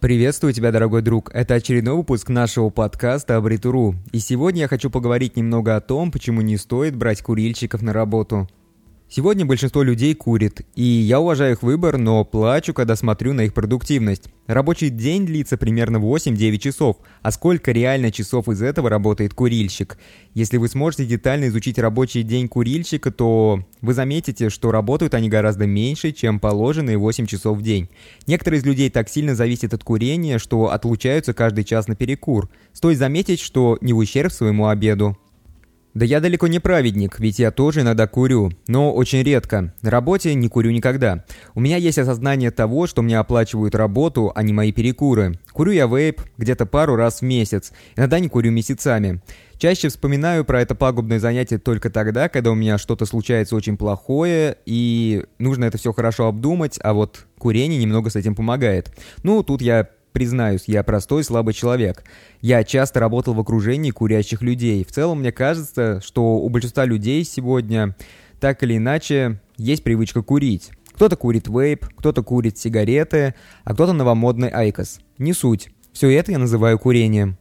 Приветствую тебя, дорогой друг. Это очередной выпуск нашего подкаста Абритуру. И сегодня я хочу поговорить немного о том, почему не стоит брать курильщиков на работу. Сегодня большинство людей курит, и я уважаю их выбор, но плачу, когда смотрю на их продуктивность. Рабочий день длится примерно 8-9 часов, а сколько реально часов из этого работает курильщик? Если вы сможете детально изучить рабочий день курильщика, то вы заметите, что работают они гораздо меньше, чем положенные 8 часов в день. Некоторые из людей так сильно зависят от курения, что отлучаются каждый час на перекур. Стоит заметить, что не в ущерб своему обеду. Да я далеко не праведник, ведь я тоже иногда курю, но очень редко. На работе не курю никогда. У меня есть осознание того, что мне оплачивают работу, а не мои перекуры. Курю я вейп где-то пару раз в месяц, иногда не курю месяцами. Чаще вспоминаю про это пагубное занятие только тогда, когда у меня что-то случается очень плохое, и нужно это все хорошо обдумать, а вот курение немного с этим помогает. Ну, тут я Признаюсь, я простой слабый человек. Я часто работал в окружении курящих людей. В целом, мне кажется, что у большинства людей сегодня так или иначе есть привычка курить. Кто-то курит вейп, кто-то курит сигареты, а кто-то новомодный айкос. Не суть. Все это я называю курением.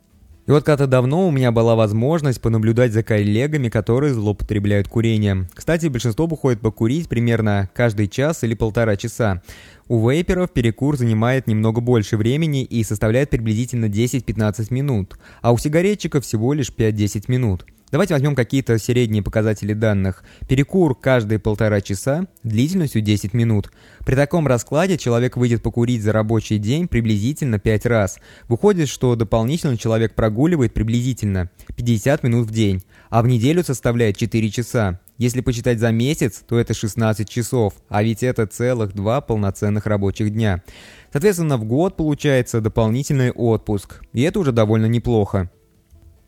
И вот когда-то давно у меня была возможность понаблюдать за коллегами, которые злоупотребляют курением. Кстати, большинство выходит покурить примерно каждый час или полтора часа. У вейперов перекур занимает немного больше времени и составляет приблизительно 10-15 минут, а у сигаретчиков всего лишь 5-10 минут. Давайте возьмем какие-то средние показатели данных. Перекур каждые полтора часа, длительностью 10 минут. При таком раскладе человек выйдет покурить за рабочий день приблизительно 5 раз. Выходит, что дополнительно человек прогуливает приблизительно 50 минут в день, а в неделю составляет 4 часа. Если почитать за месяц, то это 16 часов, а ведь это целых два полноценных рабочих дня. Соответственно, в год получается дополнительный отпуск, и это уже довольно неплохо.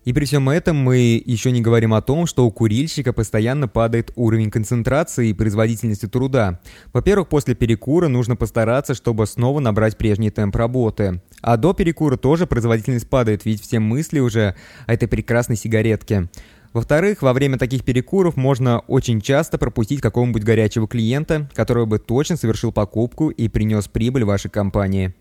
И при всем этом мы еще не говорим о том, что у курильщика постоянно падает уровень концентрации и производительности труда. Во-первых, после перекура нужно постараться, чтобы снова набрать прежний темп работы. А до перекура тоже производительность падает, ведь все мысли уже о этой прекрасной сигаретке. Во-вторых, во время таких перекуров можно очень часто пропустить какого-нибудь горячего клиента, который бы точно совершил покупку и принес прибыль вашей компании.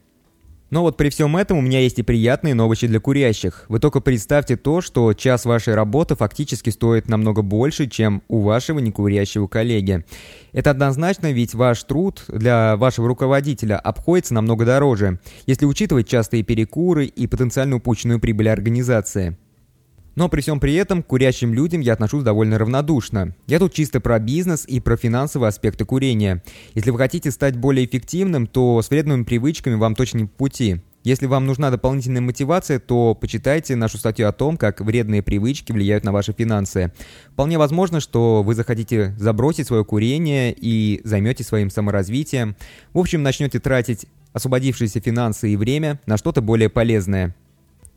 Но вот при всем этом у меня есть и приятные новости для курящих. Вы только представьте то, что час вашей работы фактически стоит намного больше, чем у вашего некурящего коллеги. Это однозначно, ведь ваш труд для вашего руководителя обходится намного дороже, если учитывать частые перекуры и потенциально упущенную прибыль организации. Но при всем при этом к курящим людям я отношусь довольно равнодушно. Я тут чисто про бизнес и про финансовые аспекты курения. Если вы хотите стать более эффективным, то с вредными привычками вам точно не по пути. Если вам нужна дополнительная мотивация, то почитайте нашу статью о том, как вредные привычки влияют на ваши финансы. Вполне возможно, что вы захотите забросить свое курение и займетесь своим саморазвитием. В общем, начнете тратить освободившиеся финансы и время на что-то более полезное.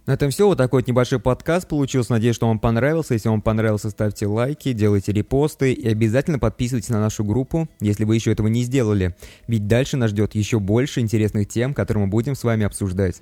На этом все. Вот такой вот небольшой подкаст получился. Надеюсь, что вам понравился. Если вам понравился, ставьте лайки, делайте репосты и обязательно подписывайтесь на нашу группу, если вы еще этого не сделали. Ведь дальше нас ждет еще больше интересных тем, которые мы будем с вами обсуждать.